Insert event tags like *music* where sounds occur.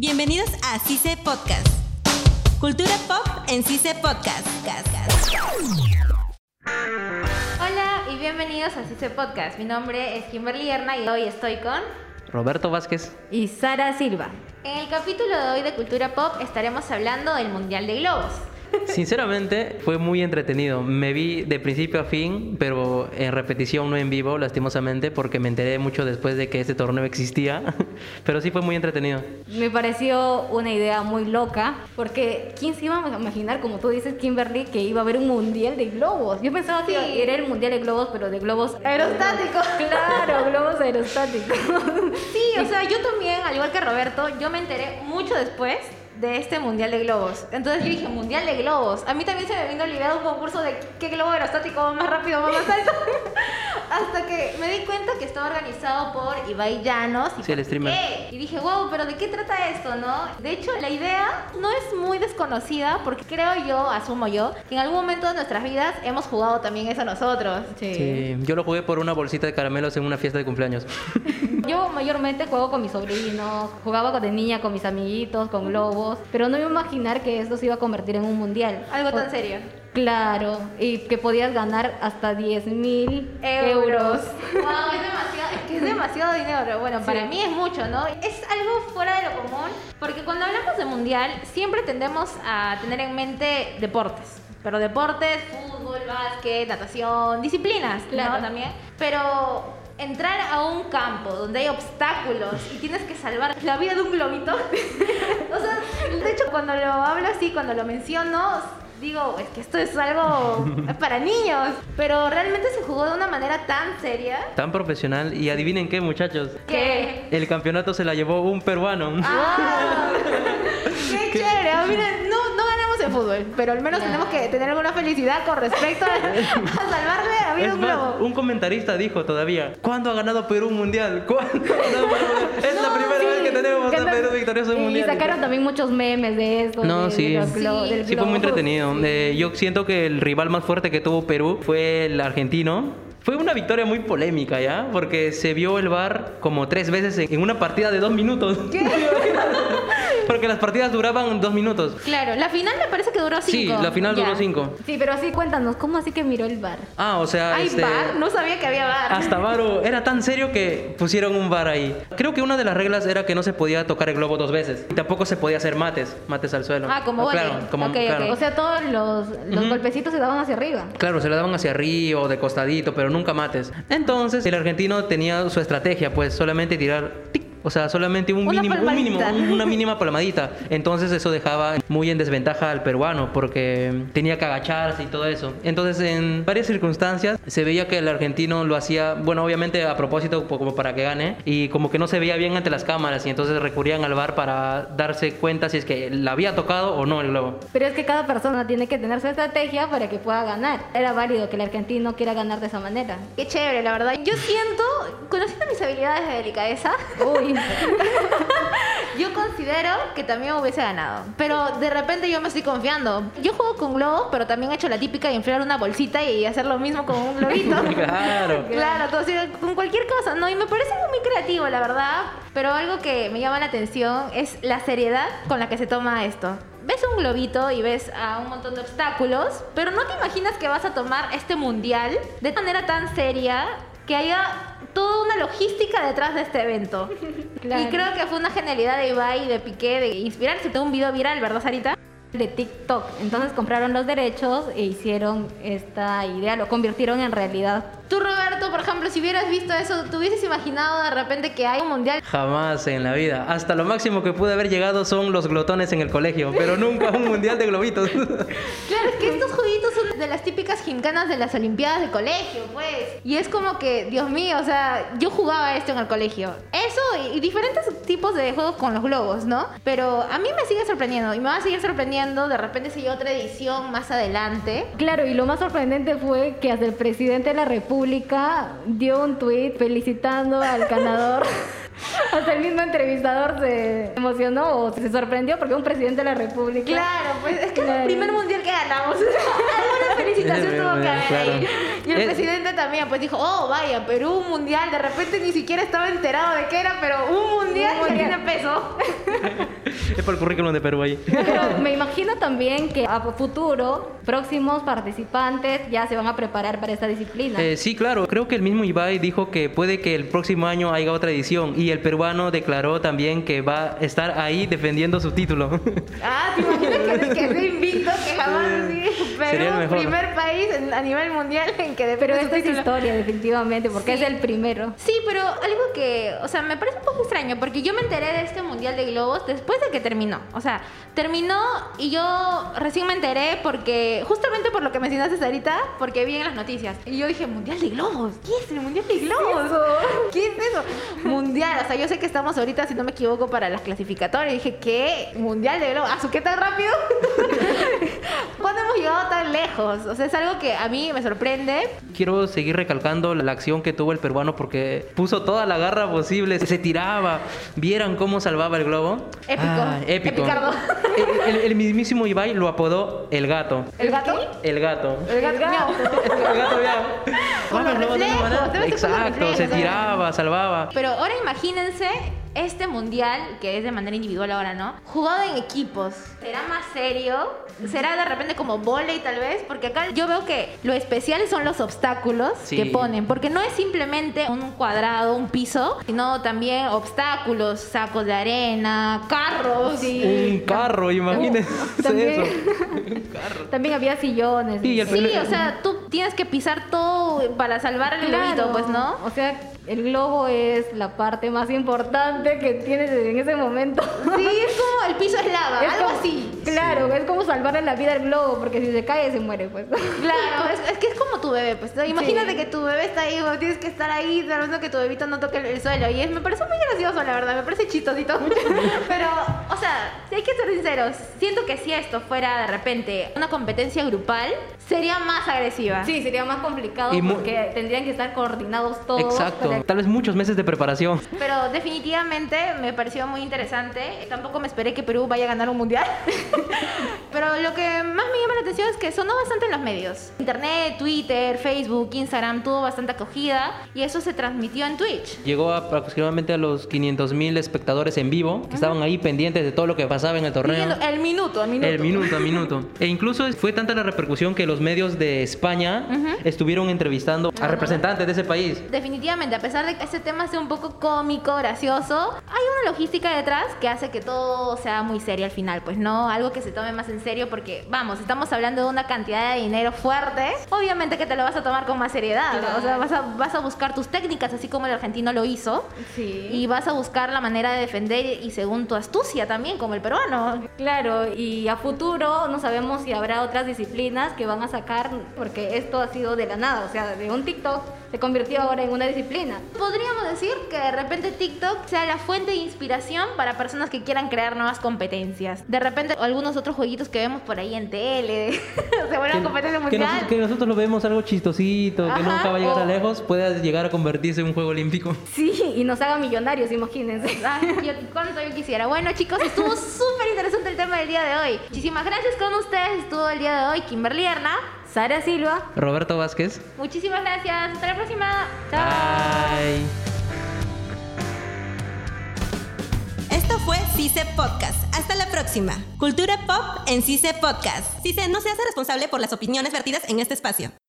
Bienvenidos a CICE Podcast. Cultura pop en CICE Podcast. Hola y bienvenidos a CICE Podcast. Mi nombre es Kimberly Erna y hoy estoy con Roberto Vázquez. y Sara Silva. En el capítulo de hoy de Cultura Pop estaremos hablando del Mundial de Globos. Sinceramente fue muy entretenido. Me vi de principio a fin, pero en repetición, no en vivo, lastimosamente, porque me enteré mucho después de que este torneo existía. *laughs* Pero sí fue muy entretenido. Me pareció una idea muy loca, porque ¿quién se iba a imaginar, como tú dices, Kimberly, que iba a haber un mundial de globos? Yo pensaba Sí. que era el mundial de globos, pero de globos Aerostáticos. *laughs* Claro, globos aerostáticos. Sí, o *laughs* sea, yo también, al igual que Roberto, yo me enteré mucho después de este Mundial de Globos. Entonces yo dije, Mundial de Globos. A mí también se me vino la idea de un concurso de qué globo aerostático va más rápido, va más *laughs* alto. Hasta que me di cuenta que estaba organizado por Ibai Llanos. Y Sí, el streamer. Y dije, wow, pero ¿de qué trata esto, no? De hecho, la idea no es muy desconocida porque creo yo, asumo yo, que en algún momento de nuestras vidas hemos jugado también eso nosotros. Sí, yo lo jugué por una bolsita de caramelos en una fiesta de cumpleaños. *laughs* Yo mayormente juego con mis sobrinos, jugaba de niña con mis amiguitos, con globos, pero no me iba a imaginar que esto se iba a convertir en un mundial. Algo tan O- serio. Claro, y que podías ganar hasta 10 mil euros. euros. Wow, es demasiado, es que es demasiado dinero. Bueno, para mí es mucho, ¿no? Es algo fuera de lo común, porque cuando hablamos de mundial, siempre tendemos a tener en mente deportes. Pero deportes, fútbol, básquet, natación, disciplinas, Claro. ¿no? También. Pero entrar a un campo donde hay obstáculos y tienes que salvar la vida de un globito. *laughs* o sea, de hecho, cuando lo hablo así, cuando lo menciono, digo, es que esto es algo para niños. Pero realmente se jugó de una manera tan seria Tan profesional. Y adivinen qué, muchachos. que. El campeonato se la llevó un peruano. ¡Ah! *laughs* ¡Qué chévere! Ah, mira, no, no en fútbol, pero al menos tenemos que tener alguna felicidad con respecto a, *laughs* a salvarle vida a Es un más, globo. un comentarista dijo todavía, ¿cuándo ha ganado Perú un mundial? *laughs* ¿Cuándo ha ganado Perú? Es la primera vez que tenemos a Perú victorioso en un y, mundial. sacaron también muchos memes de esto. No, de- sí. de Sí. Sí, fue muy entretenido. Eh, yo siento que el rival más fuerte que tuvo Perú fue el argentino. Fue una victoria muy polémica, ¿ya? Porque se vio el VAR como tres veces en una partida de dos minutos. *laughs* Porque las partidas duraban dos minutos. Claro, la final me parece que duró Sí, cinco. la final Ya. duró cinco. Sí, pero así cuéntanos, ¿cómo así que miró el bar? Ah, o sea, ¿Hay este, bar? No sabía que había bar. hasta *laughs* Varo era tan serio que pusieron un VAR ahí. Creo que una de las reglas era que no se podía tocar el globo dos veces. Y tampoco se podía hacer mates, mates al suelo. Ah, como claro, vóley. como Ok, claro. ok. O sea, todos los, los Ujú. golpecitos se daban hacia arriba. Claro, se le daban hacia arriba o de costadito, pero nunca mates. Entonces, el argentino tenía su estrategia, pues solamente tirar tic, o sea, solamente un Una mínimo, un mínimo, palmadita. un- una mínima *laughs* palmadita. Entonces, eso dejaba muy en desventaja al peruano porque tenía que agacharse y todo eso. Entonces, en varias circunstancias se veía que el argentino lo hacía, bueno, obviamente a propósito como para que gane y como que no se veía bien ante las cámaras y entonces recurrían al VAR para darse cuenta si es que la había tocado o no el globo. Pero es que cada persona tiene que tener su estrategia para que pueda ganar. Era válido que el argentino quiera ganar de esa manera. Qué chévere, la verdad. Yo siento, conociendo mis habilidades de delicadeza, Uy, *laughs* yo considero que también hubiese ganado. Pero de repente yo me estoy confiando. Yo juego con globos, pero también he hecho la típica de inflar una bolsita y hacer lo mismo con un globito. *laughs* Claro. *laughs* Claro, todo, con cualquier cosa, ¿no? Y me parece muy creativo, la verdad. Pero algo que me llama la atención es la seriedad con la que se toma esto. Ves un globito y ves a un montón de obstáculos, pero no te imaginas que vas a tomar este mundial de manera tan seria que haya toda una logística detrás de este evento. Claro. Y creo que fue una genialidad de Ibai y de Piqué de inspirarse de un video viral, ¿verdad, Sarita? de TikTok. Entonces compraron los derechos e hicieron esta idea, lo convirtieron en realidad. Tú, Roberto, por ejemplo, si hubieras visto eso, ¿te hubieses imaginado de repente que hay un mundial? Jamás en la vida. Hasta lo máximo que pude haber llegado son los glotones en el colegio, pero nunca un mundial de globitos. *laughs* Claro, es que estos jueguitos de las típicas gimcanas de las Olimpiadas de colegio, pues. Y es como que, Dios mío, o sea, yo jugaba esto en el colegio. Eso y, diferentes tipos de juegos con los globos, ¿no? Pero a mí me sigue sorprendiendo y me va a seguir sorprendiendo. De repente si hay otra edición más adelante. Claro, y lo más sorprendente fue que hasta el presidente de la República dio un tuit felicitando al ganador. *laughs* hasta el mismo entrevistador se emocionó o se sorprendió porque un presidente de la República. Claro, pues es que es el primer mundial que ganamos. *laughs* Felicitación tuvo que haber ahí. Y el Es- presidente también, pues dijo, oh, vaya, Perú un mundial. De repente ni siquiera estaba enterado de qué era, pero un mundial, Un que mundial. tiene peso. *laughs* Es para el currículum de Perú ahí. Pero me imagino también que a futuro próximos participantes ya se van a preparar para esta disciplina. Eh, sí, claro. Creo que el mismo Ibai dijo que puede que el próximo año haya otra edición y el peruano declaró también que va a estar ahí defendiendo su título. Ah, ¿te imaginas que, que sea invicto, que jamás *laughs* así Sería el Perú, mejor. primer país a nivel mundial en que Pero esto es título? historia, definitivamente, porque Sí. es el primero. Sí, pero algo que, o sea, me parece un poco extraño porque yo me enteré de este Mundial de Globos después de que terminó. O sea, terminó y yo recién me enteré porque, justamente por lo que mencionaste ahorita, porque vi en las noticias. Y yo dije, Mundial de Globos, ¿qué es el Mundial de Globos? *laughs* ¿Qué es eso? Mundial, o sea, yo sé que estamos ahorita, si no me equivoco, para las clasificatorias. Y dije, ¿qué? Mundial de Globos. ¿A su qué tan rápido? *laughs* ¿Cuándo hemos llegado tan lejos? O sea, es algo que a mí me sorprende. Quiero seguir recalcando la acción que tuvo el peruano porque puso toda la garra posible, se tiraba. ¿Vieran cómo salvaba el globo? Épico. Ah, épico. Epicardo. El, el- el mismísimo Ibai lo apodó el gato. ¿El gato? El gato. El gato. El gato. *laughs* El gato. Con los reflejos, Exacto, se tiraba, salvaba. Pero ahora imagínense este mundial, que es de manera individual ahora, ¿no? Jugado en equipos. ¿Será más serio? ¿Será de repente como volei tal vez? Porque acá yo veo que lo especial son los obstáculos Sí. que ponen. Porque no es simplemente un cuadrado, un piso, sino también obstáculos, sacos de arena, carros. Un carro, imagínense *laughs* también. eso. También había sillones. Sí, y el Sí, o sea, tú tienes que pisar todo para salvar el globito, pues, ¿no? O sea, el globo es la parte más importante que tienes en ese momento. Sí, es como el piso es lava, *laughs* Es algo como- así. Claro, es como salvarle la vida al globo, porque si se cae se muere, pues. Claro, es, es que es como tu bebé, pues. Imagínate Sí. que tu bebé está ahí, tienes que estar ahí tratando que tu bebito no toque el, el suelo. Y es, me parece muy gracioso, la verdad, me parece chistosito. *laughs* Pero, o sea, si hay que ser sinceros, siento que si esto fuera de repente una competencia grupal, sería más agresiva. Sí, sería más complicado Y porque tendrían que estar coordinados todos. Exacto. para- Tal vez muchos meses de preparación. Pero definitivamente me pareció muy interesante. Tampoco me esperé que Perú vaya a ganar un mundial. *laughs* Pero lo que más me llama la atención es que sonó bastante en los medios. Internet, Twitter, Facebook, Instagram tuvo bastante acogida y eso se transmitió en Twitch. Llegó a aproximadamente a los 500 mil espectadores en vivo que estaban ahí pendientes de todo lo que pasaba en el torneo. Siguiendo el minuto, el minuto. El minuto a minuto. E incluso fue tanta la repercusión que los medios de España estuvieron entrevistando a representantes de ese país. Definitivamente, a pesar de que este tema sea un poco cómico, gracioso, hay una logística detrás que hace que todo sea muy serio al final, pues no algo que se tome más en serio porque, vamos, estamos hablando de una cantidad de dinero fuerte, obviamente que te lo vas a tomar con más seriedad, o sea, vas a, vas a buscar tus técnicas, así como el argentino lo hizo, Sí. y vas a buscar la manera de defender y según tu astucia también, como el peruano. Claro, y a futuro no sabemos si habrá otras disciplinas que van a sacar, porque esto ha sido de la nada, o sea, de un TikTok se convirtió ahora en una disciplina. Podríamos decir que de repente TikTok sea la fuente de inspiración para personas que quieran crear nuevas competencias. De repente algunos otros jueguitos que vemos por ahí en tele *laughs* se vuelven competencia que, mundial. nos- que nosotros lo vemos algo chistosito, que nunca va a llegar o- a lejos, puede llegar a convertirse en un juego olímpico. *laughs* Sí, y nos haga millonarios, imagínense. Ay, *laughs* yo, cuánto yo quisiera. Bueno, chicos, estuvo súper interesante el tema del día de hoy. Muchísimas gracias con ustedes. Estuvo el día de hoy Kimberly Erna. Sara Silva, Roberto Vázquez. Muchísimas gracias. Hasta la próxima. Esto fue CICE Podcast. Hasta la próxima. Cultura pop en CICE Podcast. CICE no se hace responsable por las opiniones vertidas en este espacio.